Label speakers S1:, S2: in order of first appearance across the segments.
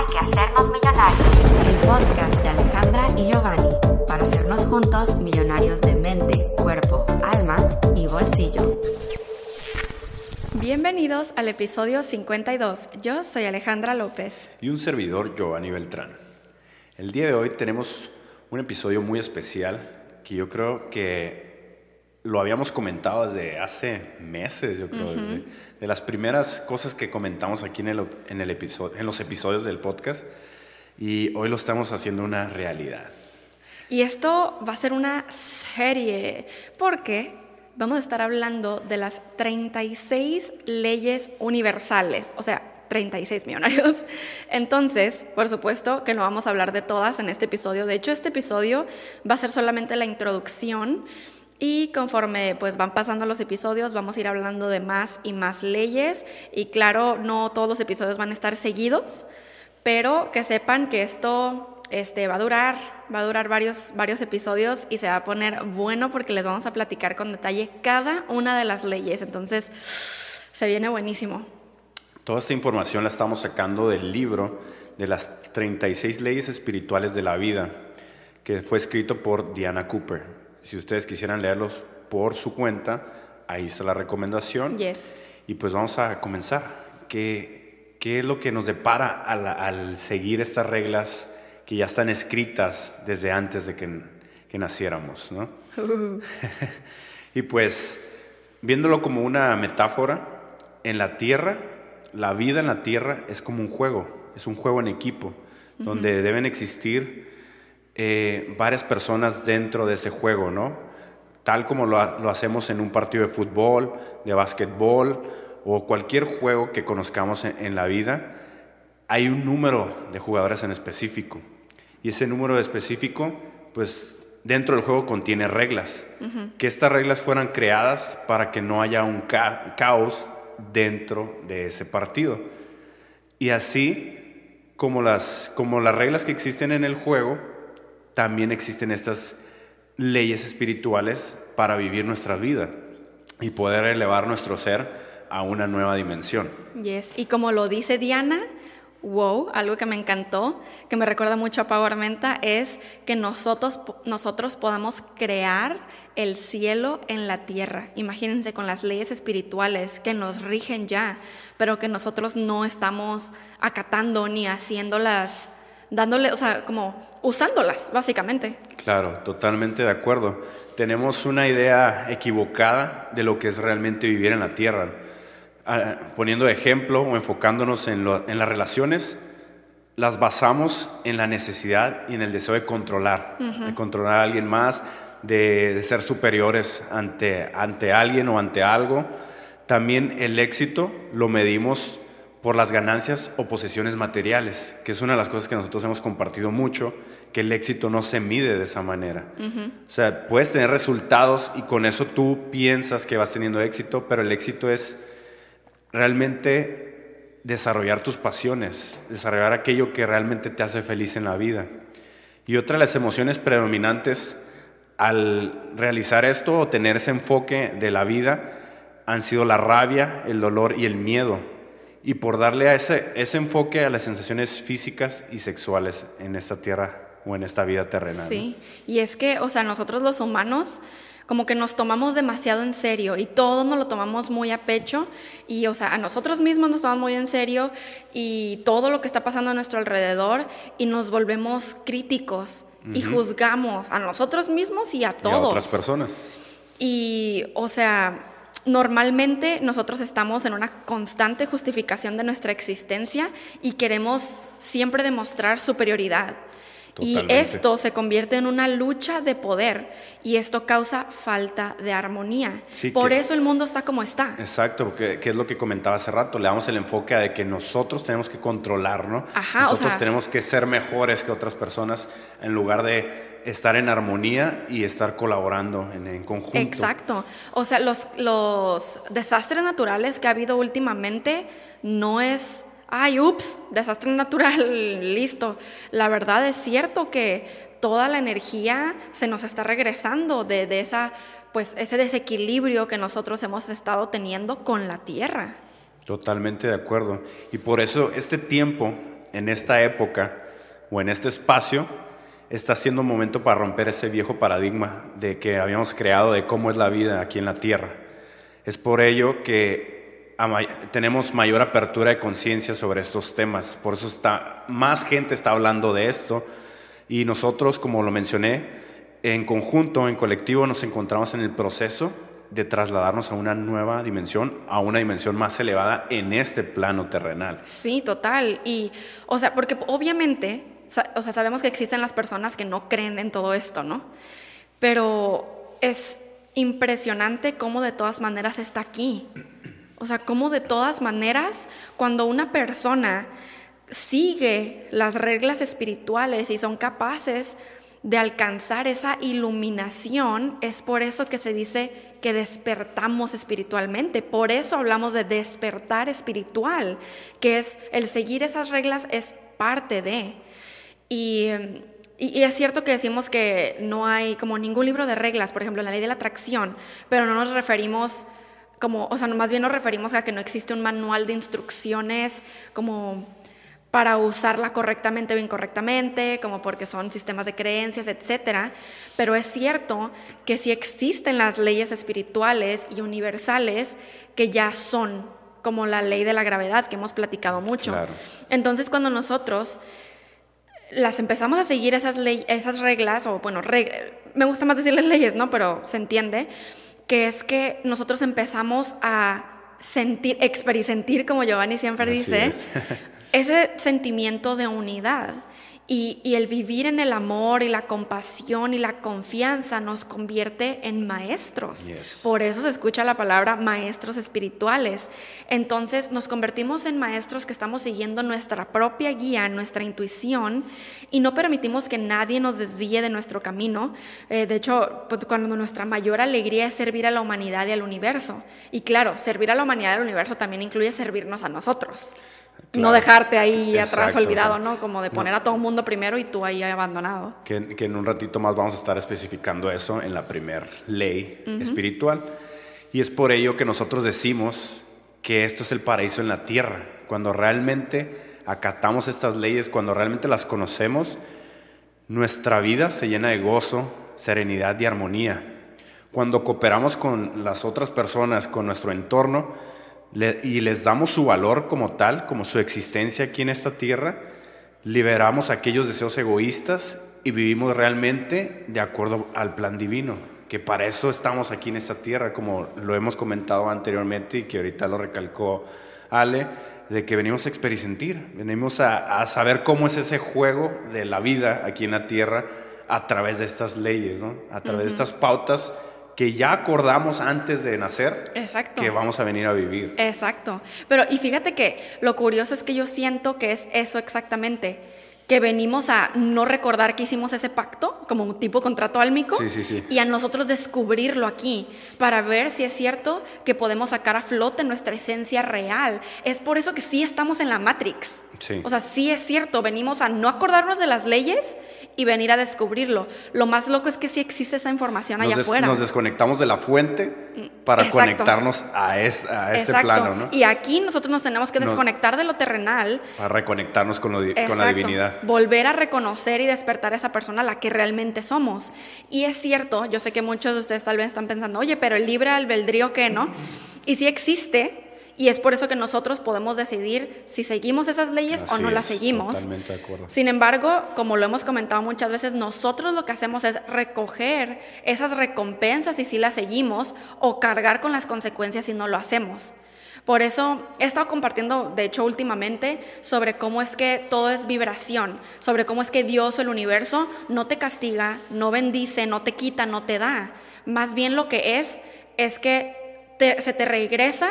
S1: Hay que hacernos millonarios. El podcast de Alejandra y Giovanni para hacernos juntos millonarios de mente, cuerpo, alma y bolsillo.
S2: Bienvenidos al episodio 52. Yo soy Alejandra López.
S3: Y un servidor, Giovanni Beltrán. El día de hoy tenemos un episodio muy especial que yo creo que lo habíamos comentado desde hace meses, yo creo, de, las primeras cosas que comentamos aquí en, el, en, el episodio, en los episodios del podcast, y hoy lo estamos haciendo una realidad.
S2: Y esto va a ser una serie, porque vamos a estar hablando de las 36 leyes universales, o sea, 36 millonarios. Entonces, por supuesto que no vamos a hablar de todas en este episodio. De hecho, este episodio va a ser solamente la introducción y conforme pues van pasando los episodios, vamos a ir hablando de más y más leyes. Y claro, no todos los episodios van a estar seguidos, pero que sepan que esto este, va a durar, va a durar varios, varios episodios y se va a poner bueno porque les vamos a platicar con detalle cada una de las leyes. Entonces, se viene buenísimo.
S3: Toda esta información la estamos sacando del libro de las 36 leyes espirituales de la vida, que fue escrito por Diana Cooper. Si ustedes quisieran leerlos por su cuenta, ahí está la recomendación.
S2: Yes.
S3: Y pues vamos a comenzar. ¿Qué, qué es lo que nos depara al, seguir estas reglas que ya están escritas desde antes de que, que naciéramos? ¿no? y pues, viéndolo como una metáfora, en la tierra, la vida en la tierra es como un juego, es un juego en equipo, donde deben existir eh, varias personas dentro de ese juego, ¿no? Tal como lo, hacemos en un partido de fútbol, de básquetbol o cualquier juego que conozcamos en, la vida, hay un número de jugadores en específico. Y ese número específico, pues dentro del juego contiene reglas. Que estas reglas fueran creadas para que no haya un caos dentro de ese partido. Y así como las, como las reglas que existen en el juego, también existen estas leyes espirituales para vivir nuestra vida y poder elevar nuestro ser a una nueva dimensión.
S2: Yes, y como lo dice Diana, wow, algo que me encantó, que me recuerda mucho a Power Menta, es que nosotros, nosotros podamos crear el cielo en la tierra. Imagínense con las leyes espirituales que nos rigen ya, pero que nosotros no estamos acatando ni haciéndolas dándole, o sea, como usándolas, básicamente.
S3: Claro, totalmente de acuerdo. Tenemos una idea equivocada de lo que es realmente vivir en la tierra. Ah, poniendo ejemplo o enfocándonos en, las relaciones, las basamos en la necesidad y en el deseo de controlar, de controlar a alguien más, de, de, ser superiores ante, ante alguien o ante algo. También el éxito lo medimos por las ganancias o posesiones materiales, que es una de las cosas que nosotros hemos compartido mucho, que el éxito no se mide de esa manera. O sea, puedes tener resultados y con eso tú piensas que vas teniendo éxito, pero el éxito es realmente desarrollar tus pasiones, desarrollar aquello que realmente te hace feliz en la vida. Y otra de las emociones predominantes al realizar esto o tener ese enfoque de la vida han sido la rabia, el dolor y el miedo y por darle a ese, ese enfoque a las sensaciones físicas y sexuales en esta tierra o en esta vida terrenal.
S2: Sí, y es que, o sea, nosotros los humanos como que nos tomamos demasiado en serio y todo nos lo tomamos muy a pecho y, o sea, a nosotros mismos nos tomamos muy en serio y todo lo que está pasando a nuestro alrededor y nos volvemos críticos y juzgamos a nosotros mismos y a todos. Y a
S3: otras personas.
S2: Y, o sea, Normalmente nosotros estamos en una constante justificación de nuestra existencia y queremos siempre demostrar superioridad. Y esto se convierte en una lucha de poder y esto causa falta de armonía. Por eso el mundo está como está.
S3: Exacto, porque es lo que comentaba hace rato, le damos el enfoque de que nosotros tenemos que controlar, ¿no? nosotros tenemos que ser mejores que otras personas en lugar de estar en armonía y estar colaborando en, en conjunto.
S2: Exacto. O sea, los, los desastres naturales que ha habido últimamente no es ay, ups, desastre natural, listo. La verdad es cierto que toda la energía se nos está regresando de, esa, pues, ese desequilibrio que nosotros hemos estado teniendo con la tierra.
S3: Totalmente de acuerdo. Y por eso este tiempo en esta época o en este espacio está siendo un momento para romper ese viejo paradigma de que habíamos creado de cómo es la vida aquí en la tierra. Es por ello que tenemos mayor apertura de conciencia sobre estos temas. Por eso está, más gente está hablando de esto. Y nosotros, como lo mencioné, en conjunto, en colectivo, nos encontramos en el proceso de trasladarnos a una nueva dimensión, a una dimensión más elevada en este plano terrenal.
S2: Sí, total. Y, o sea, porque obviamente, o sea, sabemos que existen las personas que no creen en todo esto, ¿no? Pero es impresionante cómo de todas maneras está aquí. O sea, cómo de todas maneras, cuando una persona sigue las reglas espirituales y son capaces de alcanzar esa iluminación, es por eso que se dice que despertamos espiritualmente. Por eso hablamos de despertar espiritual, que es el seguir esas reglas es parte de. Y, y, es cierto que decimos que no hay como ningún libro de reglas, por ejemplo, la ley de la atracción, pero no nos referimos como, o sea, más bien nos referimos a que no existe un manual de instrucciones como para usarla correctamente o incorrectamente, como porque son sistemas de creencias, etc. Pero es cierto que sí existen las leyes espirituales y universales que ya son, como la ley de la gravedad, que hemos platicado mucho. Entonces, cuando nosotros las empezamos a seguir esas, esas reglas, o bueno, me gusta más decirles leyes, ¿no? Pero se entiende, que es que nosotros empezamos a sentir, experimentar, como Giovanni siempre dice, ese sentimiento de unidad. Y, el vivir en el amor y la compasión y la confianza nos convierte en maestros. Por eso se escucha la palabra maestros espirituales. Entonces nos convertimos en maestros que estamos siguiendo nuestra propia guía, nuestra intuición y no permitimos que nadie nos desvíe de nuestro camino. Eh, de hecho, pues, cuando nuestra mayor alegría es servir a la humanidad y al universo. Y claro, servir a la humanidad y al universo también incluye servirnos a nosotros. No dejarte ahí atrás olvidado, ¿no? Como de poner a todo el mundo primero y tú ahí abandonado.
S3: Que, en un ratito más vamos a estar especificando eso en la primer ley espiritual. Y es por ello que nosotros decimos que esto es el paraíso en la tierra. Cuando realmente acatamos estas leyes, cuando realmente las conocemos, nuestra vida se llena de gozo, serenidad y armonía. Cuando cooperamos con las otras personas, con nuestro entorno, y les damos su valor como tal, como su existencia aquí en esta tierra, liberamos aquellos deseos egoístas y vivimos realmente de acuerdo al plan divino, que para eso estamos aquí en esta tierra, como lo hemos comentado anteriormente y que ahorita lo recalcó Ale, de que venimos a experimentar, venimos a, saber cómo es ese juego de la vida aquí en la tierra a través de estas leyes, a través de estas pautas que ya acordamos antes de nacer
S2: Exacto.
S3: que vamos a venir a vivir.
S2: Exacto. Pero y fíjate que lo curioso es que yo siento que es eso exactamente que venimos a no recordar que hicimos ese pacto, como un tipo contrato álmico, y a nosotros descubrirlo aquí, para ver si es cierto que podemos sacar a flote nuestra esencia real. Es por eso que sí estamos en la Matrix. O sea, sí es cierto, venimos a no acordarnos de las leyes y venir a descubrirlo. Lo más loco es que sí existe esa información allá afuera.
S3: Nos desconectamos de la fuente para conectarnos a, este plano, ¿no?
S2: Y aquí nosotros nos tenemos que desconectar de lo terrenal.
S3: Para reconectarnos con, con la divinidad.
S2: Volver a reconocer y despertar a esa persona la que realmente somos. Y es cierto, yo sé que muchos de ustedes tal vez están pensando, oye, pero el libre albedrío, ¿qué, no? Y sí existe, y es por eso que nosotros podemos decidir si seguimos esas leyes o no las seguimos.
S3: Totalmente de acuerdo.
S2: Sin embargo, como lo hemos comentado muchas veces, nosotros lo que hacemos es recoger esas recompensas y si las seguimos o cargar con las consecuencias si no lo hacemos. Por eso he estado compartiendo, de hecho, últimamente, sobre cómo es que todo es vibración, sobre cómo es que Dios o el universo no te castiga, no bendice, no te quita, no te da. Más bien lo que es es que se te regresa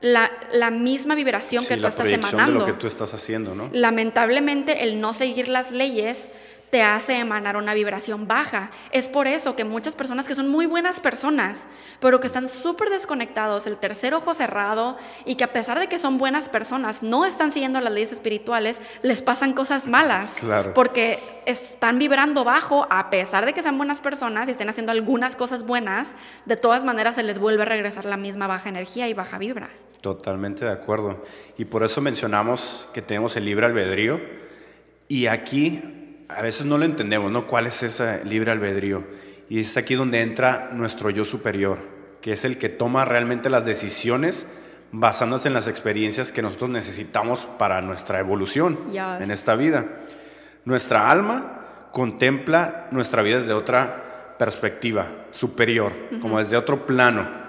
S2: la, misma vibración que tú estás emanando.
S3: De lo que tú estás haciendo, ¿no?
S2: Lamentablemente, el no seguir las leyes te hace emanar una vibración baja. Es por eso que muchas personas que son muy buenas personas, pero que están súper desconectados, el tercer ojo cerrado, y que a pesar de que son buenas personas, no están siguiendo las leyes espirituales, les pasan cosas malas.
S3: Claro.
S2: Porque están vibrando bajo, a pesar de que sean buenas personas y estén haciendo algunas cosas buenas, de todas maneras se les vuelve a regresar la misma baja energía y baja vibra.
S3: Totalmente de acuerdo. Y por eso mencionamos que tenemos el libre albedrío. Y aquí a veces no lo entendemos, ¿no? ¿Cuál es ese libre albedrío? Y es aquí donde entra nuestro yo superior, que es el que toma realmente las decisiones basándose en las experiencias que nosotros necesitamos para nuestra evolución en esta vida. Nuestra alma contempla nuestra vida desde otra perspectiva superior, como desde otro plano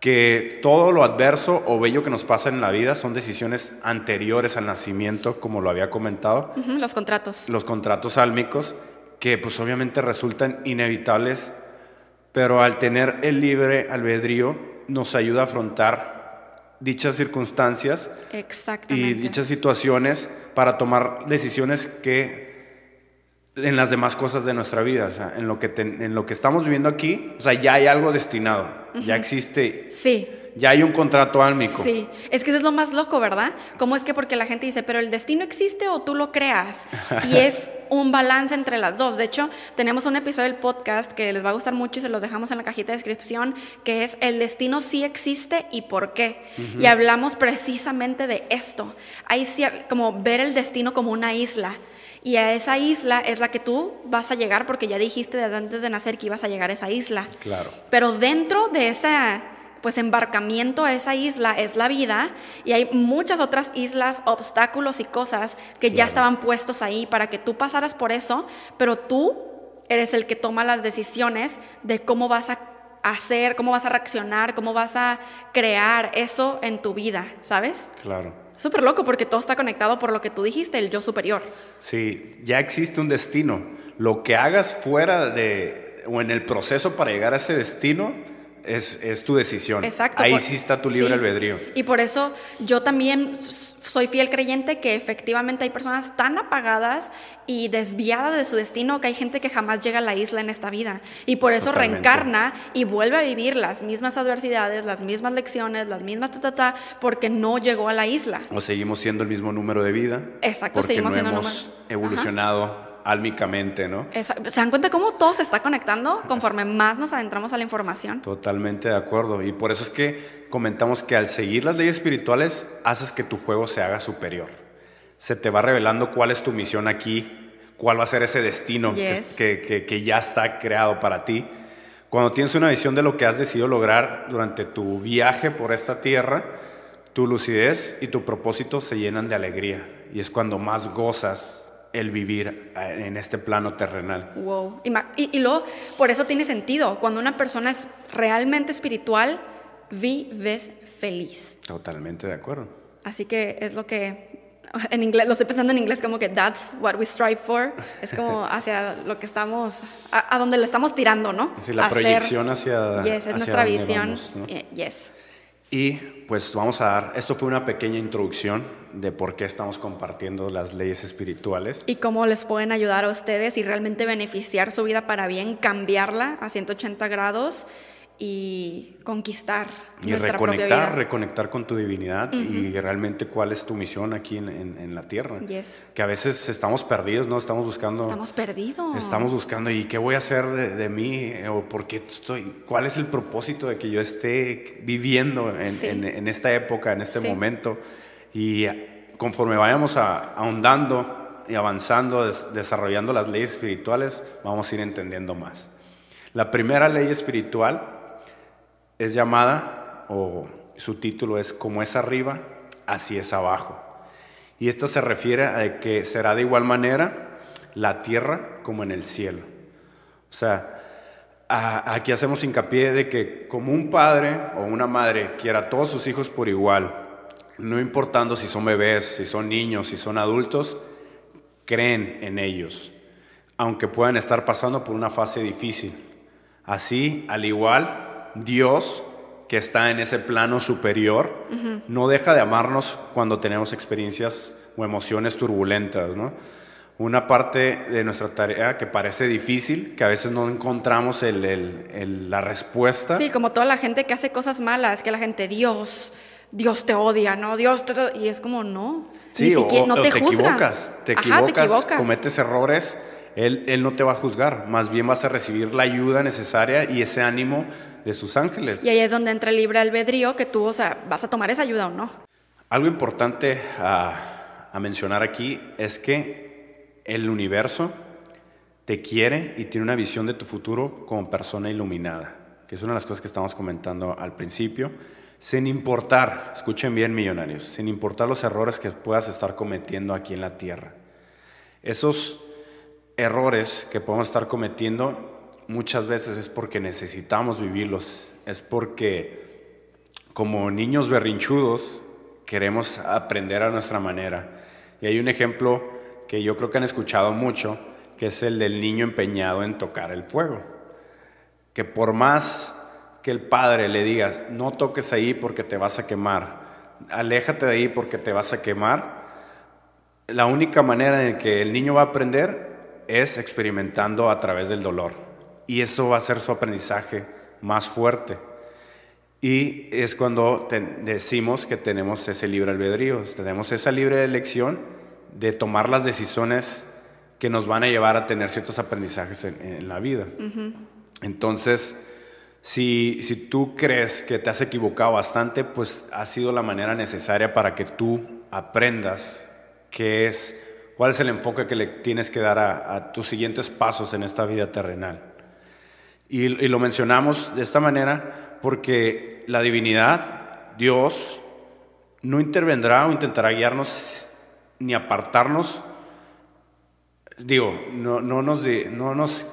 S3: que todo lo adverso o bello que nos pasa en la vida son decisiones anteriores al nacimiento, como lo había comentado.
S2: los contratos.
S3: Los contratos álmicos, que pues obviamente resultan inevitables, pero al tener el libre albedrío nos ayuda a afrontar dichas circunstancias y dichas situaciones para tomar decisiones que en las demás cosas de nuestra vida, o sea, en lo que, en lo que estamos viviendo aquí, o sea, ya hay algo destinado, ya existe.
S2: Sí.
S3: Ya hay un contrato álmico.
S2: Sí, es que eso es lo más loco, ¿verdad? ¿Cómo es que porque la gente dice, pero el destino existe o tú lo creas? Y es un balance entre las dos. De hecho, tenemos un episodio del podcast que les va a gustar mucho y se los dejamos en la cajita de descripción, que es el destino sí existe y por qué. Y hablamos precisamente de esto. Hay como ver el destino como una isla y a esa isla es la que tú vas a llegar porque ya dijiste desde antes de nacer que ibas a llegar a esa isla.
S3: Claro.
S2: Pero dentro de ese pues embarcamiento a esa isla es la vida y hay muchas otras islas, obstáculos y cosas que ya estaban puestos ahí para que tú pasaras por eso, pero tú eres el que toma las decisiones de cómo vas a hacer, cómo vas a reaccionar, cómo vas a crear eso en tu vida, ¿sabes?
S3: Claro.
S2: Súper loco porque todo está conectado por lo que tú dijiste, el yo superior.
S3: Sí, ya existe un destino. Lo que hagas fuera de o en el proceso para llegar a ese destino es, es tu decisión.
S2: Exacto.
S3: Ahí sí está tu libre albedrío.
S2: Y por eso yo también soy fiel creyente que efectivamente hay personas tan apagadas y desviadas de su destino que hay gente que jamás llega a la isla en esta vida. Y por eso reencarna y vuelve a vivir las mismas adversidades, las mismas lecciones, las mismas ta, ta, ta, porque no llegó a la isla.
S3: O seguimos siendo el mismo número de vida.
S2: Exacto, seguimos siendo
S3: hemos evolucionado álmicamente, ¿no?
S2: ¿Se dan cuenta cómo todo se está conectando conforme más nos adentramos a la información?
S3: Totalmente de acuerdo. Y por eso es que comentamos que al seguir las leyes espirituales haces que tu juego se haga superior. Se te va revelando cuál es tu misión aquí, cuál va a ser ese destino que, que ya está creado para ti. Cuando tienes una visión de lo que has decidido lograr durante tu viaje por esta tierra, tu lucidez y tu propósito se llenan de alegría. Y es cuando más gozas el vivir eh, en este plano terrenal.
S2: Wow. Y, y, luego, por eso tiene sentido. Cuando una persona es realmente espiritual, vives feliz.
S3: Totalmente de acuerdo.
S2: Así que es lo que en inglés, lo estoy pensando en inglés como que that's what we strive for. Es como hacia lo que estamos, a, donde lo estamos tirando, ¿no?
S3: Sí, la proyección hacia.
S2: Yes, es nuestra visión. Eh, yes.
S3: Y pues vamos a dar, esto fue una pequeña introducción de por qué estamos compartiendo las leyes espirituales.
S2: Y cómo les pueden ayudar a ustedes y realmente beneficiar su vida para bien, cambiarla a 180 grados y conquistar
S3: y reconectar, reconectar con tu divinidad y realmente cuál es tu misión aquí en, la tierra. Que a veces estamos perdidos, ¿no? Estamos buscando.
S2: Estamos perdidos.
S3: Estamos buscando, ¿y qué voy a hacer de, mí? ¿O por qué estoy? ¿Cuál es el propósito de que yo esté viviendo en, esta época, en este momento? Y conforme vayamos ahondando y avanzando, desarrollando las leyes espirituales, vamos a ir entendiendo más. La primera ley espiritual es llamada, o su título es Como es arriba, así es abajo. Y esto se refiere a que será de igual manera la tierra como en el cielo. O sea, aquí hacemos hincapié de que como un padre o una madre quiera a todos sus hijos por igual, no importando si son bebés, si son niños, si son adultos, creen en ellos, aunque puedan estar pasando por una fase difícil. Así, al igual, Dios, que está en ese plano superior, no deja de amarnos cuando tenemos experiencias o emociones turbulentas, ¿no? una parte de nuestra tarea que parece difícil, que a veces no encontramos el, el, el, la respuesta.
S2: Sí, como toda la gente que hace cosas malas, que la gente, Dios, Dios te odia, ¿no? Dios te... Y es como, no.
S3: Sí, o, no te, te equivocas, te, Ajá, equivocas, te equivocas, cometes errores, él, él no te va a juzgar, más bien vas a recibir la ayuda necesaria y ese ánimo de sus ángeles.
S2: Y ahí es donde entra el libre albedrío, que tú, o sea, vas a tomar esa ayuda o no.
S3: Algo importante a, a mencionar aquí es que el universo te quiere y tiene una visión de tu futuro como persona iluminada, que es una de las cosas que estamos comentando al principio, sin importar, escuchen bien millonarios, sin importar los errores que puedas estar cometiendo aquí en la tierra. Esos errores que podemos estar cometiendo muchas veces es porque necesitamos vivirlos, es porque como niños berrinchudos queremos aprender a nuestra manera. Y hay un ejemplo que yo creo que han escuchado mucho, que es el del niño empeñado en tocar el fuego. Que por más que el padre le digas, no toques ahí porque te vas a quemar, aléjate de ahí porque te vas a quemar, la única manera en que el niño va a aprender es experimentando a través del dolor. Y eso va a ser su aprendizaje más fuerte. Y es cuando decimos que tenemos ese libre albedrío, tenemos esa libre elección de tomar las decisiones que nos van a llevar a tener ciertos aprendizajes en, la vida. Entonces, si, si tú crees que te has equivocado bastante, pues ha sido la manera necesaria para que tú aprendas qué es, cuál es el enfoque que le tienes que dar a, tus siguientes pasos en esta vida terrenal. Y, y, lo mencionamos de esta manera porque la divinidad, Dios, no intervendrá o intentará guiarnos ni apartarnos, digo, no, no, nos, no, nos,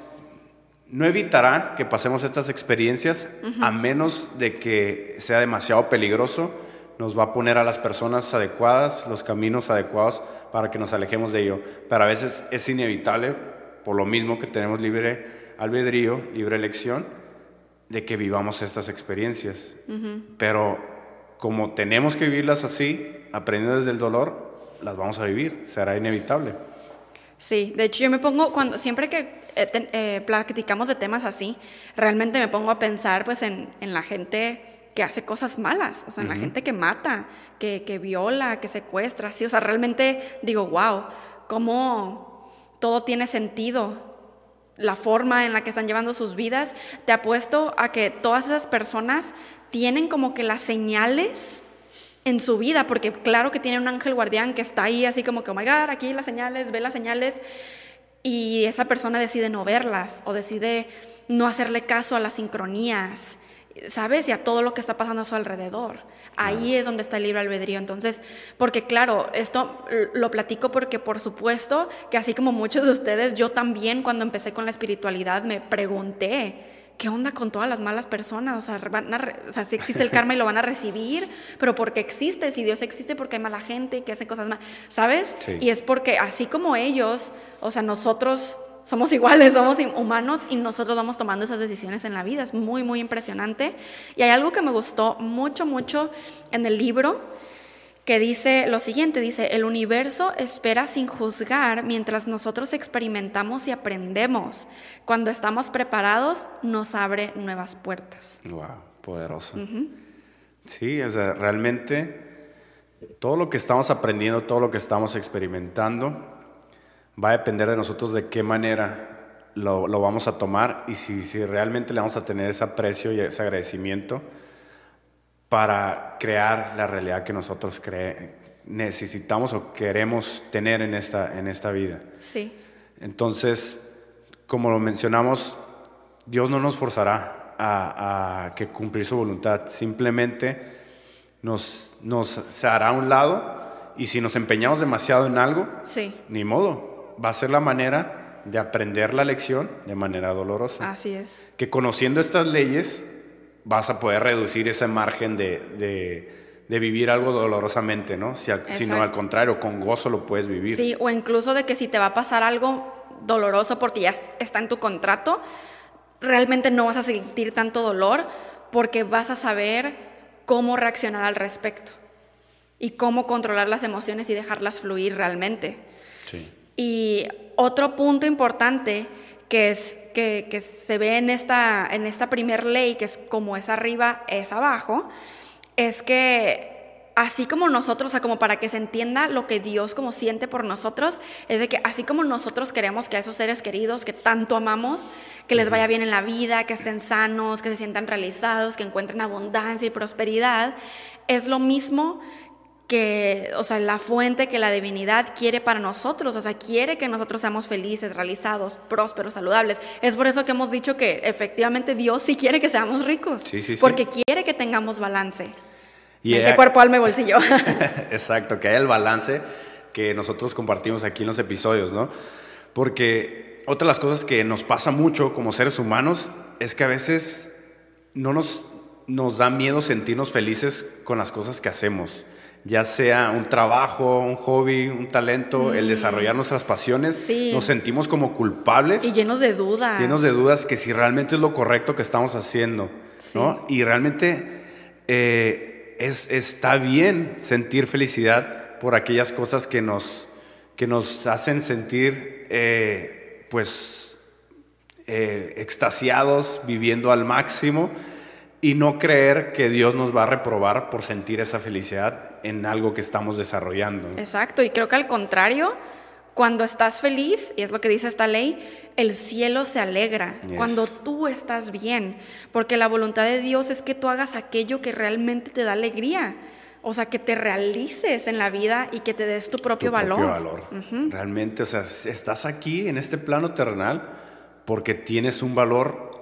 S3: no evitará que pasemos estas experiencias a menos de que sea demasiado peligroso. Nos va a poner a las personas adecuadas, los caminos adecuados para que nos alejemos de ello. Pero a veces es inevitable, por lo mismo que tenemos libre albedrío, libre elección, de que vivamos estas experiencias. Pero como tenemos que vivirlas así, aprendiendo desde el dolor, las vamos a vivir, será inevitable.
S2: Sí, de hecho yo me pongo, cuando siempre que eh, eh, platicamos de temas así, realmente me pongo a pensar pues en, en la gente que hace cosas malas, o sea, en la gente que mata, que, que viola, que secuestra, sí, o sea, realmente digo, wow, cómo todo tiene sentido, la forma en la que están llevando sus vidas, te apuesto a que todas esas personas tienen como que las señales en su vida, porque claro que tiene un ángel guardián que está ahí así como que, oh my God, aquí las señales, ve las señales, y esa persona decide no verlas o decide no hacerle caso a las sincronías, ¿sabes? Y a todo lo que está pasando a su alrededor. Ahí es donde está el libre albedrío. Entonces, porque claro, esto lo platico porque por supuesto que así como muchos de ustedes, yo también cuando empecé con la espiritualidad me pregunté, ¿qué onda con todas las malas personas? O sea, o sea, si existe el karma y lo van a recibir, pero porque existe, si Dios existe porque hay mala gente y que hacen cosas malas, ¿sabes? Y es porque así como ellos, o sea, nosotros somos iguales, somos humanos y nosotros vamos tomando esas decisiones en la vida. Es muy, muy impresionante. Y hay algo que me gustó mucho, mucho en el libro que dice lo siguiente, dice, el universo espera sin juzgar mientras nosotros experimentamos y aprendemos. Cuando estamos preparados, nos abre nuevas puertas.
S3: Wow, poderoso. Sí, o sea, realmente todo lo que estamos aprendiendo, todo lo que estamos experimentando, va a depender de nosotros de qué manera lo, lo vamos a tomar y si, si realmente le vamos a tener ese aprecio y ese agradecimiento para crear la realidad que nosotros necesitamos o queremos tener en esta, en esta vida.
S2: Sí.
S3: Entonces, como lo mencionamos, Dios no nos forzará a, que cumplir su voluntad, simplemente nos, nos se hará a un lado y si nos empeñamos demasiado en algo,
S2: sí.
S3: ni modo, va a ser la manera de aprender la lección de manera dolorosa.
S2: Así es.
S3: Que conociendo estas leyes, vas a poder reducir ese margen de, de, vivir algo dolorosamente, ¿no? Si sino al contrario, con gozo lo puedes vivir.
S2: Sí, o incluso de que si te va a pasar algo doloroso porque ya está en tu contrato, realmente no vas a sentir tanto dolor porque vas a saber cómo reaccionar al respecto y cómo controlar las emociones y dejarlas fluir realmente.
S3: Sí.
S2: Y otro punto importante que, es, que, que se ve en esta, en esta primer ley, que es como es arriba, es abajo, es que así como nosotros, o sea, como para que se entienda lo que Dios como siente por nosotros, es de que así como nosotros queremos que a esos seres queridos que tanto amamos, que les vaya bien en la vida, que estén sanos, que se sientan realizados, que encuentren abundancia y prosperidad, es lo mismo que, o sea, la fuente que la divinidad quiere para nosotros, o sea, quiere que nosotros seamos felices, realizados, prósperos, saludables. Es por eso que hemos dicho que efectivamente Dios sí quiere que seamos ricos,
S3: Sí, sí, sí.
S2: porque quiere que tengamos balance.
S3: Y
S2: Mente,
S3: he-
S2: cuerpo, alma y bolsillo.
S3: Exacto, que haya el balance que nosotros compartimos aquí en los episodios, ¿no? Porque otra de las cosas que nos pasa mucho como seres humanos es que a veces no nos, nos da miedo sentirnos felices con las cosas que hacemos, ya sea un trabajo, un hobby, un talento, el desarrollar nuestras pasiones,
S2: Mm. Sí.
S3: nos sentimos como culpables
S2: y llenos de dudas.
S3: llenos de dudas que si realmente es lo correcto que estamos haciendo,
S2: Sí.
S3: ¿no? Y realmente eh, es, está bien sentir felicidad por aquellas cosas que nos, que nos hacen sentir, eh, pues, eh, extasiados, viviendo al máximo y no creer que Dios nos va a reprobar por sentir esa felicidad en algo que estamos desarrollando.
S2: Exacto, y creo que al contrario, cuando estás feliz, y es lo que dice esta ley, el cielo se alegra
S3: Yes.
S2: cuando tú estás bien, porque la voluntad de Dios es que tú hagas aquello que realmente te da alegría, o sea, que te realices en la vida y que te des tu propio
S3: tu
S2: valor.
S3: propio valor. Realmente, o sea, estás aquí en este plano terrenal porque tienes un valor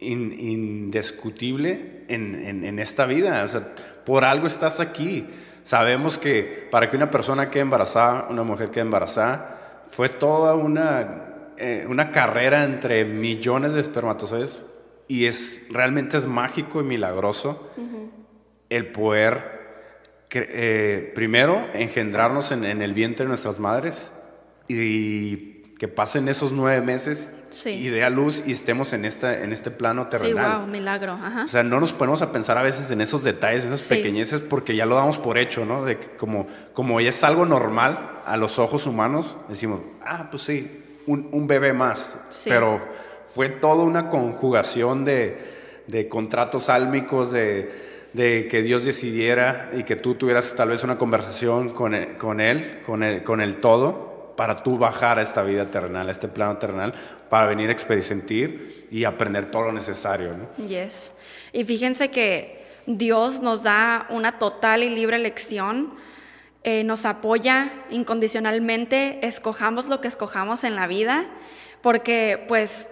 S3: in- indiscutible en, en- en esta vida. O sea, por algo estás aquí. Sabemos que para que una persona quede embarazada, una mujer quede embarazada, fue toda una, eh, una carrera entre millones de espermatozoides y es realmente es mágico y milagroso el poder eh, primero engendrarnos en, en el vientre de nuestras madres y que pasen esos nueve meses
S2: Sí.
S3: y dé a luz y estemos en, esta, en este plano
S2: Sí,
S3: terrenal.
S2: wow, milagro. Ajá.
S3: O sea, no nos ponemos a pensar a veces en esos detalles, esas
S2: Sí.
S3: pequeñeces, porque ya lo damos por hecho, ¿no? De que como, como ya es algo normal a los ojos humanos, decimos, ah, pues sí, un, un bebé más.
S2: Sí.
S3: Pero fue toda una conjugación de, de contratos álmicos, de, de que Dios decidiera y que tú tuvieras tal vez una conversación con él, con él, con el, con el todo, para tú bajar a esta vida terrenal, a este plano terrenal, para venir a experimentar y aprender todo lo necesario, ¿no?
S2: Yes. Y fíjense que Dios nos da una total y libre elección, eh, nos apoya incondicionalmente, escojamos lo que escojamos en la vida, porque pues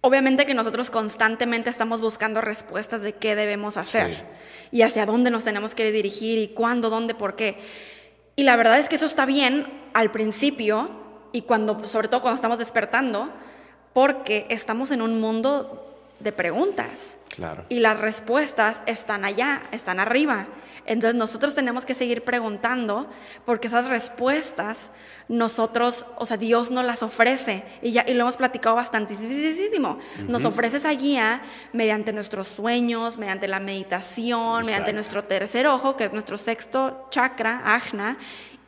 S2: obviamente que nosotros constantemente estamos buscando respuestas de qué debemos hacer
S3: Sí.
S2: y hacia dónde nos tenemos que dirigir y cuándo, dónde, por qué. Y la verdad es que eso está bien al principio y cuando, sobre todo cuando estamos despertando, porque estamos en un mundo de preguntas.
S3: Claro.
S2: Y las respuestas están allá, están arriba. Entonces nosotros tenemos que seguir preguntando porque esas respuestas nosotros, o sea, Dios nos las ofrece y ya y lo hemos platicado bastantísimo. Nos ofrece esa guía mediante nuestros sueños, mediante la meditación, mediante nuestro tercer ojo, que es nuestro sexto chakra, ajna,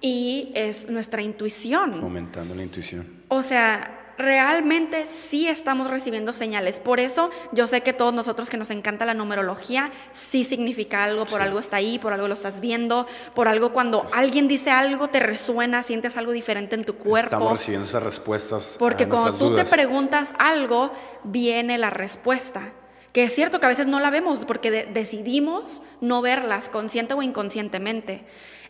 S2: y es nuestra intuición.
S3: Fomentando la intuición.
S2: O sea, realmente sí estamos recibiendo señales. Por eso yo sé que todos nosotros que nos encanta la numerología, sí significa algo, por
S3: Sí.
S2: algo está ahí, por algo lo estás viendo, por algo cuando alguien dice algo te resuena, sientes algo diferente en tu cuerpo.
S3: Estamos recibiendo esas respuestas.
S2: Porque
S3: a
S2: cuando tú te preguntas algo, viene la respuesta. Que es cierto que a veces no la vemos porque de- decidimos no verlas consciente o inconscientemente.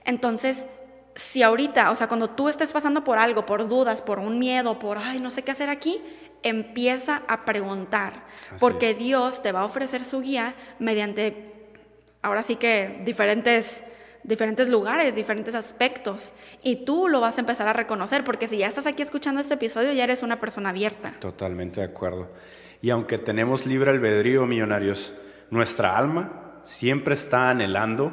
S2: Entonces, si ahorita, o sea, cuando tú estés pasando por algo, por dudas, por un miedo, por, ay, no sé qué hacer aquí, empieza a preguntar.
S3: Así
S2: porque Dios te va a ofrecer su guía mediante, ahora sí que diferentes diferentes lugares, diferentes aspectos y tú lo vas a empezar a reconocer porque si ya estás aquí escuchando este episodio ya eres una persona abierta.
S3: Totalmente de acuerdo. Y aunque tenemos libre albedrío, millonarios, nuestra alma siempre está anhelando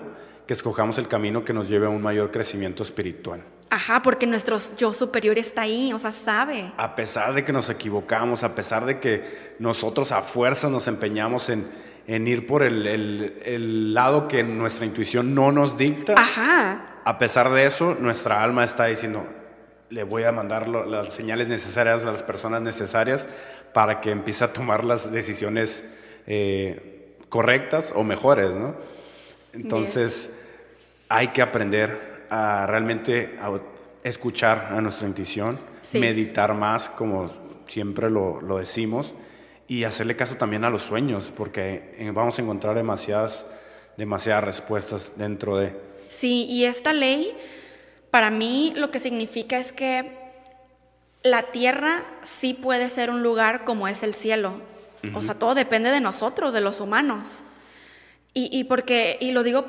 S3: que escojamos el camino que nos lleve a un mayor crecimiento espiritual.
S2: Ajá, porque nuestro yo superior está ahí, o sea, sabe.
S3: A pesar de que nos equivocamos, a pesar de que nosotros a fuerza nos empeñamos en, en ir por el, el- el lado que nuestra intuición no nos dicta,
S2: Ajá,
S3: a pesar de eso, nuestra alma está diciendo, le voy a mandar lo- las señales necesarias a las personas necesarias para que empiece a tomar las decisiones eh, correctas o mejores, ¿no? Entonces, hay que aprender a realmente a escuchar a nuestra intuición,
S2: Sí.
S3: meditar más, como siempre lo, lo decimos, y hacerle caso también a los sueños, porque eh, vamos a encontrar demasiadas, demasiadas respuestas dentro de...
S2: Sí, y esta ley, para mí lo que significa es que la tierra sí puede ser un lugar como es el cielo. O sea, todo depende de nosotros, de los humanos. Y, y porque, y lo digo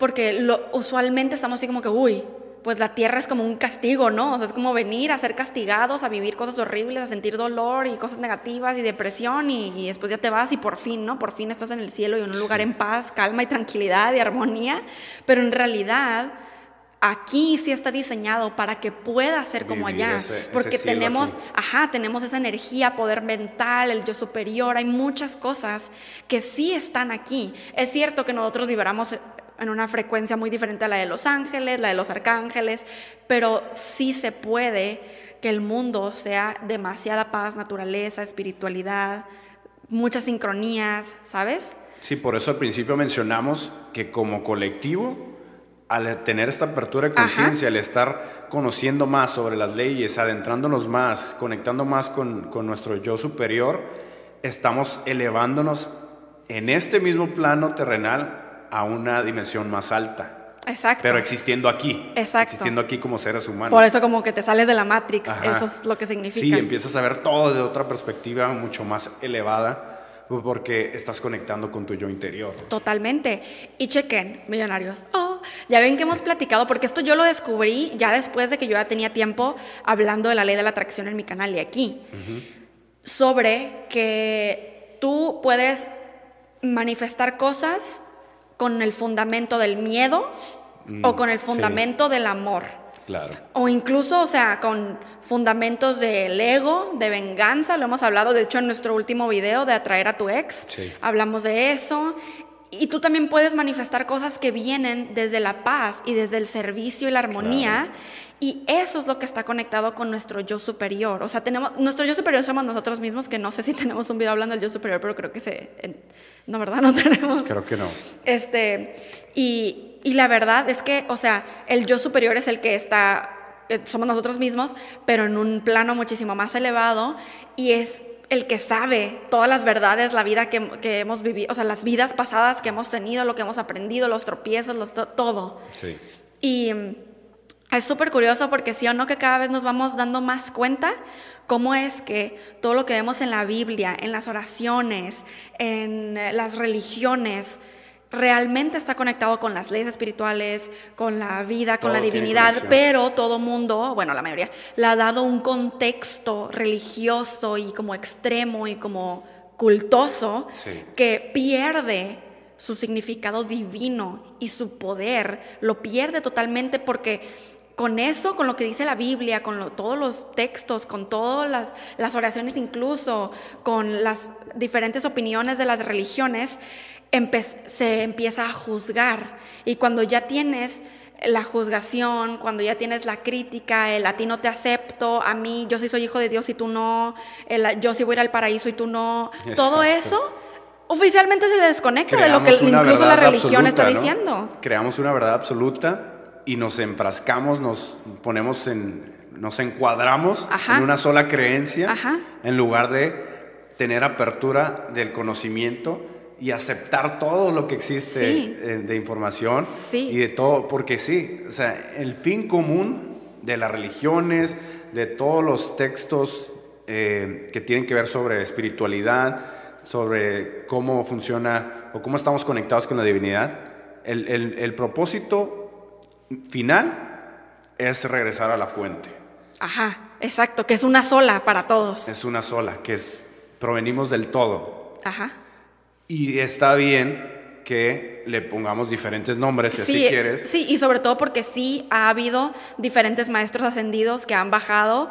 S2: porque lo, usualmente estamos así como que, uy, pues la tierra es como un castigo, ¿no? O sea, es como venir a ser castigados, a vivir cosas horribles, a sentir dolor y cosas negativas y depresión y, y después ya te vas y por fin, ¿no? Por fin estás en el cielo y en un lugar en paz, calma y tranquilidad y armonía. Pero en realidad aquí sí está diseñado para que pueda ser como
S3: Vivir
S2: allá,
S3: ese- ese
S2: porque
S3: cielo
S2: tenemos,
S3: aquí.
S2: ajá, tenemos esa energía, poder mental, el yo superior, hay muchas cosas que sí están aquí. Es cierto que nosotros vibramos en una frecuencia muy diferente a la de los ángeles, la de los arcángeles, pero sí se puede que el mundo sea demasiada paz, naturaleza, espiritualidad, muchas sincronías, ¿sabes?
S3: Sí, por eso al principio mencionamos que como colectivo, al tener esta apertura de conciencia, al estar conociendo más sobre las leyes, adentrándonos más, conectando más con, con nuestro yo superior, estamos elevándonos en este mismo plano terrenal a una dimensión más alta,
S2: Exacto.
S3: pero existiendo aquí,
S2: Exacto.
S3: existiendo aquí como seres humanos.
S2: Por eso como que te sales de la Matrix,
S3: Ajá.
S2: eso es lo que significa.
S3: Sí, empiezas a ver todo de otra perspectiva mucho más elevada, porque estás conectando con tu yo interior.
S2: Totalmente. Y chequen, millonarios. Oh, ya ven que hemos platicado, porque esto yo lo descubrí ya después de que yo ya tenía tiempo hablando de la ley de la atracción en mi canal y aquí. Sobre que tú puedes manifestar cosas con el fundamento del miedo o con el
S3: sí.
S2: fundamento del amor.
S3: Claro.
S2: O incluso, o sea, con fundamentos del ego, de venganza, lo hemos hablado, de hecho, en nuestro último video de atraer a tu ex,
S3: Sí.
S2: hablamos de eso. Y tú también puedes manifestar cosas que vienen desde la paz y desde el servicio y la armonía. Y eso es lo que está conectado con nuestro yo superior. O sea, tenemos, nuestro yo superior somos nosotros mismos, que no sé si tenemos un video hablando del yo superior, pero creo que se... no, ¿verdad? No tenemos.
S3: Creo que no.
S2: Este, y, y la verdad es que, o sea, el yo superior es el que está, eh, somos nosotros mismos, pero en un plano muchísimo más elevado y es el que sabe todas las verdades, la vida que, que hemos vivido, o sea, las vidas pasadas que hemos tenido, lo que hemos aprendido, los tropiezos, los, to- todo.
S3: Sí.
S2: Y es súper curioso porque sí o no que cada vez nos vamos dando más cuenta cómo es que todo lo que vemos en la Biblia, en las oraciones, en eh, las religiones, realmente está conectado con las leyes espirituales, con la vida, con
S3: Todo
S2: la divinidad, pero todo mundo, bueno, la mayoría, le ha dado un contexto religioso y como extremo y como cultoso
S3: Sí.
S2: que pierde su significado divino y su poder, lo pierde totalmente porque con eso, con lo que dice la Biblia, con lo- todos los textos, con todas las, las oraciones incluso, con las diferentes opiniones de las religiones, se empieza a juzgar. Y cuando ya tienes la juzgación, cuando ya tienes la crítica, el a ti no te acepto, a mí yo sí soy hijo de Dios y tú no, el yo sí voy a ir al paraíso y tú no, todo eso oficialmente se desconecta de lo que incluso la religión está diciendo.
S3: Creamos una verdad absoluta y nos enfrascamos, nos ponemos en, nos encuadramos
S2: Ajá.
S3: en una sola creencia
S2: Ajá.
S3: en lugar de tener apertura del conocimiento y aceptar todo lo que existe
S2: Sí.
S3: de información
S2: Sí.
S3: y de todo, porque sí, o sea, el fin común de las religiones, de todos los textos eh, que tienen que ver sobre espiritualidad, sobre cómo funciona o cómo estamos conectados con la divinidad, el, el- el propósito final es regresar a la fuente.
S2: Ajá, exacto, que es una sola para todos.
S3: Es una sola, que es provenimos del todo.
S2: Ajá.
S3: Y está bien que le pongamos diferentes nombres si
S2: Sí,
S3: así quieres.
S2: sí, y sobre todo porque sí ha habido diferentes maestros ascendidos que han bajado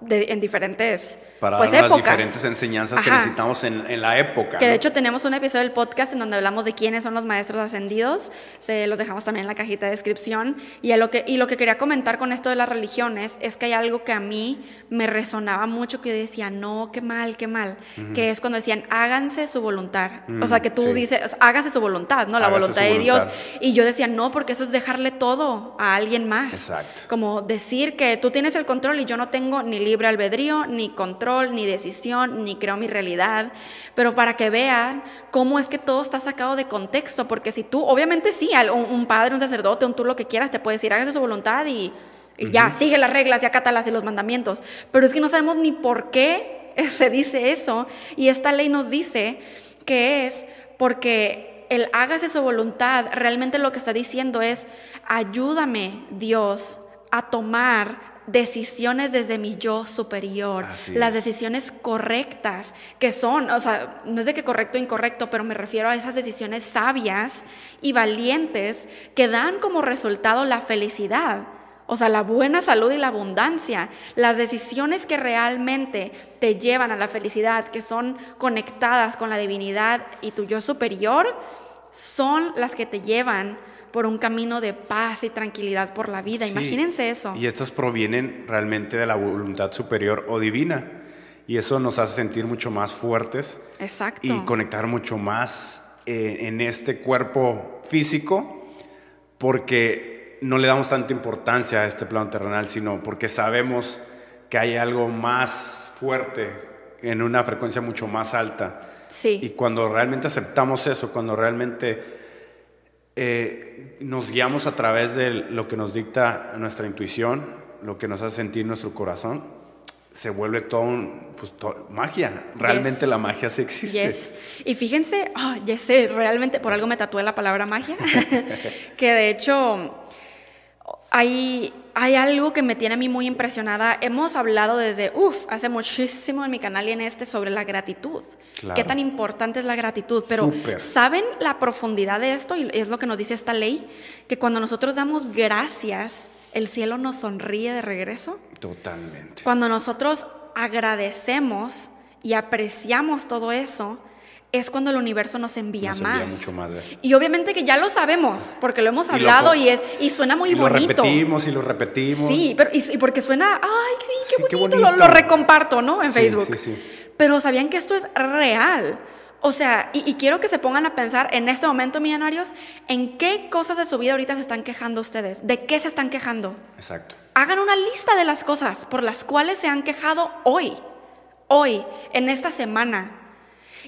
S2: de- en diferentes
S3: Para
S2: pues,
S3: dar las
S2: épocas.
S3: diferentes enseñanzas que
S2: Ajá.
S3: necesitamos en, en la época.
S2: Que de
S3: ¿no?
S2: hecho tenemos un episodio del podcast en donde hablamos de quiénes son los maestros ascendidos. Se los dejamos también en la cajita de descripción. Y, a lo que, y lo que quería comentar con esto de las religiones es que hay algo que a mí me resonaba mucho que decía, no, qué mal, qué mal. Que es cuando decían, háganse su voluntad. o sea, que tú
S3: sí.
S2: dices, hágase su voluntad, ¿no? La
S3: Hágase
S2: voluntad de Dios.
S3: voluntad.
S2: Y yo decía, no, porque eso es dejarle todo a alguien más.
S3: Exacto.
S2: Como decir que tú tienes el control y yo no tengo ni libre albedrío, ni control, ni decisión, ni creo mi realidad. Pero para que vean cómo es que todo está sacado de contexto. Porque si tú, obviamente sí, un, padre, un sacerdote, un tú lo que quieras, te puede decir, hágase su voluntad y, y ya, sigue las reglas y acátalas y los mandamientos. Pero es que no sabemos ni por qué se dice eso. Y esta ley nos dice que es porque el hágase su voluntad, realmente lo que está diciendo es, ayúdame Dios a tomar decisiones desde mi yo superior, las
S3: es.
S2: decisiones correctas, que son, o sea, no es de que correcto o incorrecto, pero me refiero a esas decisiones sabias y valientes que dan como resultado la felicidad. O sea, la buena salud y la abundancia, las decisiones que realmente te llevan a la felicidad, que son conectadas con la divinidad y tu yo superior, son las que te llevan por un camino de paz y tranquilidad por la vida.
S3: Sí.
S2: Imagínense eso.
S3: Y estos provienen realmente de la voluntad superior o divina. Y eso nos hace sentir mucho más fuertes
S2: Exacto.
S3: y conectar mucho más eh, en este cuerpo físico porque no le damos tanta importancia a este plano terrenal, sino porque sabemos que hay algo más fuerte en una frecuencia mucho más alta.
S2: Sí.
S3: Y cuando realmente aceptamos eso, cuando realmente eh, nos guiamos a través de lo que nos dicta nuestra intuición, lo que nos hace sentir nuestro corazón, se vuelve todo un, pues, to- magia. Realmente
S2: Yes.
S3: la magia sí existe.
S2: Yes. Y fíjense, ah, ya sé, realmente por algo me tatué la palabra magia, que de hecho hay, hay algo que me tiene a mí muy impresionada. Hemos hablado desde, uff, hace muchísimo en mi canal y en este sobre la gratitud.
S3: Claro.
S2: Qué tan importante es la gratitud. Pero
S3: Súper.
S2: ¿saben la profundidad de esto? Y es lo que nos dice esta ley, que cuando nosotros damos gracias, el cielo nos sonríe de regreso.
S3: Totalmente.
S2: Cuando nosotros agradecemos y apreciamos todo eso, es cuando el universo nos envía
S3: Nos envía
S2: más.
S3: mucho más, ¿eh?
S2: Y obviamente que ya lo sabemos, porque lo hemos
S3: Y lo
S2: hablado y, es, y suena muy
S3: y lo
S2: bonito.
S3: repetimos y lo repetimos.
S2: Sí, pero y, y porque suena, ay, sí, qué
S3: Sí, qué
S2: bonito, Lo, lo recomparto, ¿no? En
S3: Sí,
S2: Facebook.
S3: sí, sí.
S2: Pero ¿sabían que esto es real? O sea, y, y quiero que se pongan a pensar en este momento, millonarios, en qué cosas de su vida ahorita se están quejando ustedes, de qué se están quejando.
S3: Exacto.
S2: Hagan una lista de las cosas por las cuales se han quejado hoy, hoy, en esta semana,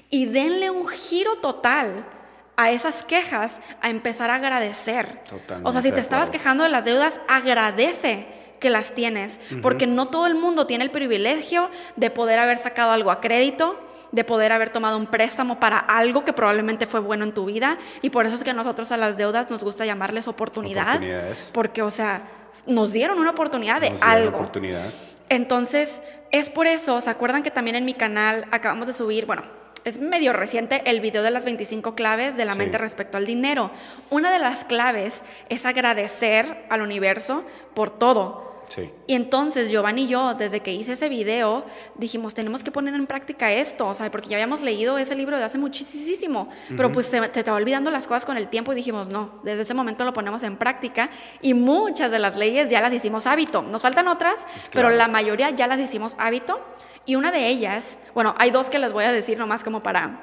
S2: y denle un giro total a esas quejas, a empezar a agradecer.
S3: Totalmente
S2: o sea, si te estabas quejando de las deudas, agradece que las tienes, porque no todo el mundo tiene el privilegio de poder haber sacado algo a crédito, de poder haber tomado un préstamo para algo que probablemente fue bueno en tu vida, y por eso es que nosotros a las deudas nos gusta llamarles oportunidad,
S3: Oportunidades.
S2: porque, o sea, nos dieron una oportunidad de
S3: Nos
S2: algo.
S3: oportunidad.
S2: Entonces, es por eso, ¿se acuerdan que también en mi canal acabamos de subir, bueno, es medio reciente el video de las 25 claves de la
S3: Sí.
S2: mente respecto al dinero? Una de las claves es agradecer al universo por todo.
S3: Sí.
S2: Y entonces Giovanni y yo, desde que hice ese video, dijimos, tenemos que poner en práctica esto, o sea, porque ya habíamos leído ese libro de hace muchísimo, pero pues se, te, va olvidando las cosas con el tiempo y dijimos, no, desde ese momento lo ponemos en práctica y muchas de las leyes ya las hicimos hábito. Nos faltan otras, pero la mayoría ya las hicimos hábito y una de ellas, bueno, hay dos que les voy a decir nomás como para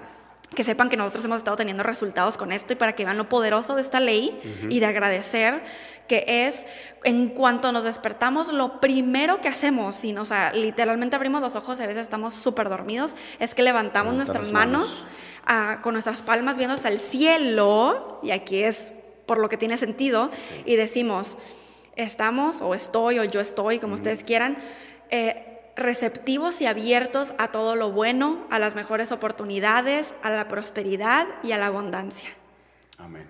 S2: que sepan que nosotros hemos estado teniendo resultados con esto y para que vean lo poderoso de esta ley y de agradecer, que es en cuanto nos despertamos, lo primero que hacemos, sin, o sea, literalmente abrimos los ojos a veces estamos súper dormidos, es que levantamos nuestras
S3: las
S2: manos ah, con nuestras palmas viendo hacia el cielo, y aquí es por lo que tiene sentido, y decimos, estamos, o estoy, o yo estoy, como ustedes quieran, eh, receptivos y abiertos a todo lo bueno, a las mejores oportunidades, a la prosperidad y a la abundancia.
S3: Amén.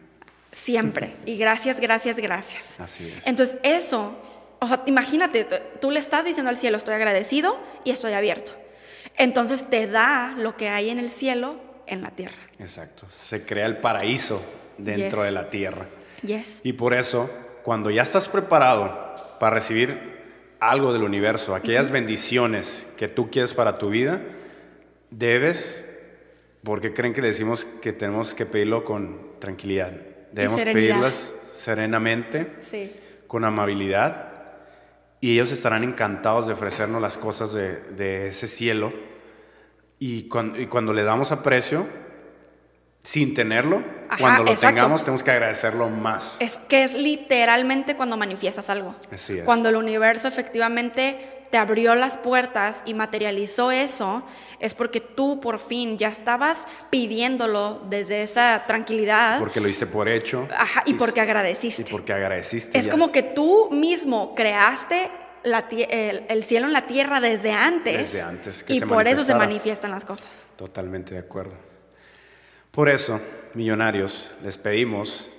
S2: Siempre. Y gracias, gracias, gracias.
S3: Así es.
S2: Entonces, eso, o sea, imagínate, tú le estás diciendo al cielo, estoy agradecido y estoy abierto. Entonces te da lo que hay en el cielo en la tierra.
S3: Exacto. Se crea el paraíso dentro
S2: Yes.
S3: de la tierra.
S2: Yes.
S3: Y por eso, cuando ya estás preparado para recibir algo del universo, aquellas bendiciones que tú quieres para tu vida, debes, porque creen que le decimos que tenemos que pedirlo con tranquilidad. Debemos pedirlas serenamente, con amabilidad, y ellos estarán encantados de ofrecernos las cosas de, ese cielo. Y cuando, y cuando le damos aprecio, sin tenerlo, cuando lo tengamos tenemos que agradecerlo más.
S2: Es que es literalmente cuando manifiestas algo.
S3: Así es.
S2: Cuando el universo efectivamente te abrió las puertas y materializó eso, es porque tú por fin ya estabas pidiéndolo desde esa tranquilidad.
S3: Porque lo hiciste por hecho.
S2: Ajá, y, porque agradeciste.
S3: Y porque agradeciste.
S2: Es como que tú mismo creaste el, cielo en la tierra desde antes.
S3: Desde antes.
S2: y por eso se manifiestan las cosas.
S3: Totalmente de acuerdo. Por eso, millonarios, les pedimos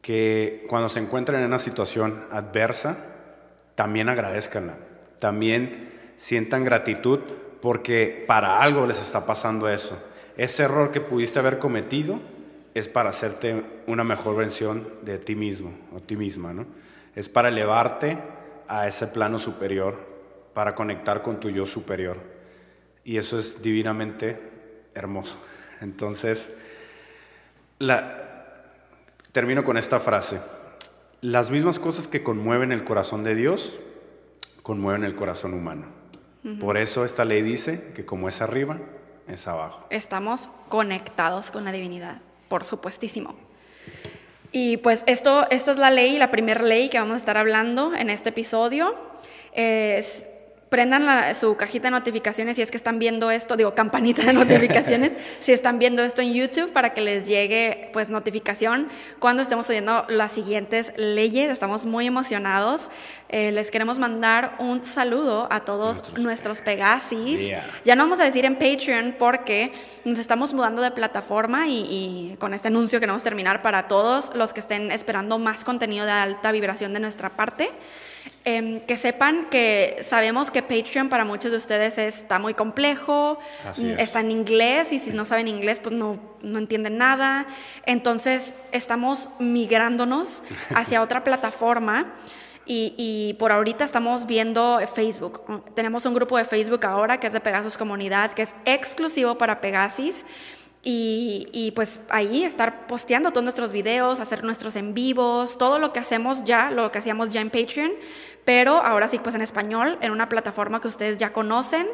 S3: que cuando se encuentren en una situación adversa, también agradezcanla, también sientan gratitud porque para algo les está pasando eso. Ese error que pudiste haber cometido es para hacerte una mejor versión de ti mismo o ti misma, ¿no? Es para elevarte a ese plano superior, para conectar con tu yo superior. Y eso es divinamente hermoso. Entonces, termino con esta frase. Las mismas cosas que conmueven el corazón de Dios, conmueven el corazón humano. Por eso esta ley dice que como es arriba, es abajo.
S2: Estamos conectados con la divinidad, por supuestísimo. Y pues esto, esto es la ley, la primera ley que vamos a estar hablando en este episodio. Es prendan su cajita de notificaciones si es que están viendo esto, digo, campanita de notificaciones, si están viendo esto en YouTube para que les llegue pues notificación cuando estemos oyendo las siguientes leyes. Estamos muy emocionados. Eh, les queremos mandar un saludo a todos nuestros, Pegasis. Ya no vamos a decir en Patreon porque nos estamos mudando de plataforma y, y con este anuncio queremos terminar para todos los que estén esperando más contenido de alta vibración de nuestra parte. Em, que sepan que sabemos que Patreon para muchos de ustedes está muy complejo, está en inglés y si no saben inglés pues no, no entienden nada. Entonces estamos migrándonos hacia otra plataforma. Y, y, por ahorita estamos viendo Facebook. Tenemos un grupo de Facebook ahora que es de Pegasus Comunidad, que es exclusivo para Pegasis. Y, y, pues ahí estar posteando todos nuestros videos, hacer nuestros en vivos, todo lo que hacemos ya, lo que hacíamos ya en Patreon, pero ahora sí pues en español, en una plataforma que ustedes ya conocen.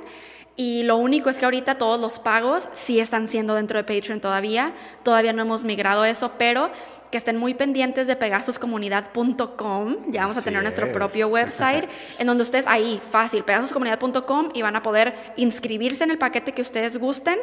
S2: Y lo único es que ahorita todos los pagos sí están siendo dentro de Patreon todavía, todavía no hemos migrado eso, pero que estén muy pendientes de pegasuscomunidad.com. Ya vamos a tener nuestro propio website en donde ustedes ahí, fácil, pegasuscomunidad.com y van a poder inscribirse en el paquete que ustedes gusten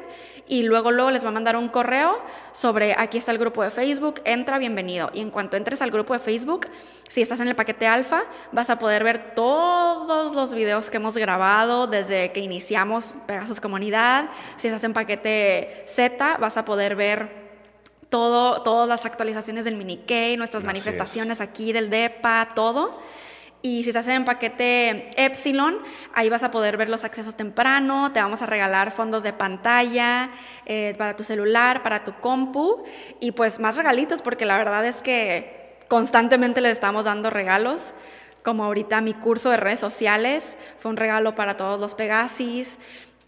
S2: y luego luego les va a mandar un correo sobre aquí está el grupo de Facebook, entra, bienvenido. Y en cuanto entres al grupo de Facebook, si estás en el paquete alfa, vas a poder ver todos los videos que hemos grabado desde que iniciamos Pegasus Comunidad. Si estás en paquete Z, vas a poder ver todo, todas las actualizaciones del mini-K, nuestras manifestaciones aquí del DEPA, todo. Y si estás en paquete Epsilon, ahí vas a poder ver los accesos temprano, te vamos a regalar fondos de pantalla eh, para tu celular, para tu compu y pues más regalitos porque la verdad es que constantemente les estamos dando regalos. Como ahorita mi curso de redes sociales fue un regalo para todos los Pegasis.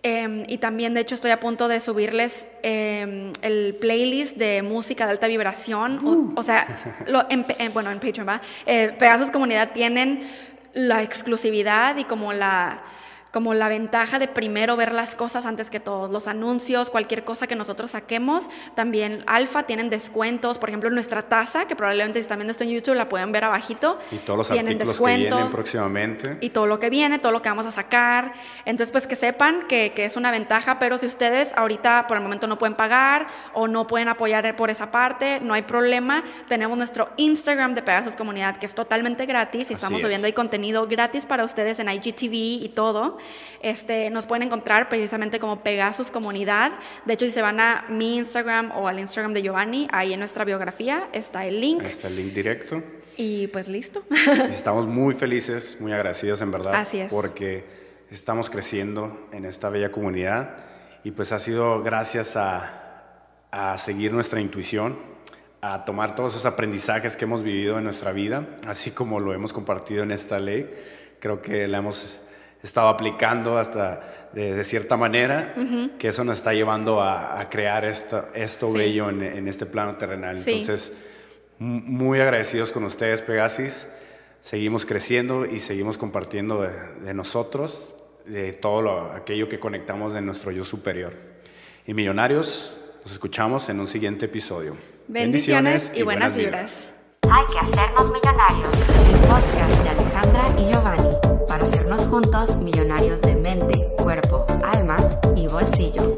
S2: Em, y también, de hecho, estoy a punto de subirles em, el playlist de música de alta vibración. O, uh. sea, lo, en, bueno, en Patreon, ¿va? Eh, Pegasus Comunidad tienen la exclusividad y como la como la ventaja de primero ver las cosas antes que todos, los anuncios, cualquier cosa que nosotros saquemos, también Alfa tienen descuentos, por ejemplo nuestra taza, que probablemente si están viendo esto en YouTube la pueden ver abajito,
S3: y todos los tienen artículos descuento, que vienen próximamente.
S2: Y todo lo que viene, todo lo que vamos a sacar, entonces pues que sepan que, que es una ventaja, pero si ustedes ahorita por el momento no pueden pagar o no pueden apoyar por esa parte, no hay problema, tenemos nuestro Instagram de Pegasus Comunidad que es totalmente gratis y estamos subiendo ahí contenido gratis para ustedes en IGTV y todo. Este, nos pueden encontrar precisamente como Pegasus Comunidad. De hecho, si se van a mi Instagram o al Instagram de Giovanni, ahí en nuestra biografía está el link.
S3: Está el link directo.
S2: Y pues listo.
S3: Estamos muy felices, muy agradecidos en verdad.
S2: Así es.
S3: Porque estamos creciendo en esta bella comunidad y pues ha sido gracias a, a seguir nuestra intuición, a tomar todos esos aprendizajes que hemos vivido en nuestra vida, así como lo hemos compartido en esta ley creo que la hemos estado aplicando hasta de, cierta manera, que eso nos está llevando a, crear esto, esto bello en, este plano terrenal. Entonces, muy agradecidos con ustedes, Pegasis. Seguimos creciendo y seguimos compartiendo de, nosotros, de todo lo, aquello que conectamos de nuestro yo superior. Y millonarios, nos escuchamos en un siguiente episodio.
S4: Bendiciones, y, buenas, vibras.
S2: Hay que hacernos millonarios. El podcast de Alejandra y Giovanni para hacernos juntos millonarios de mente, cuerpo, alma y bolsillo.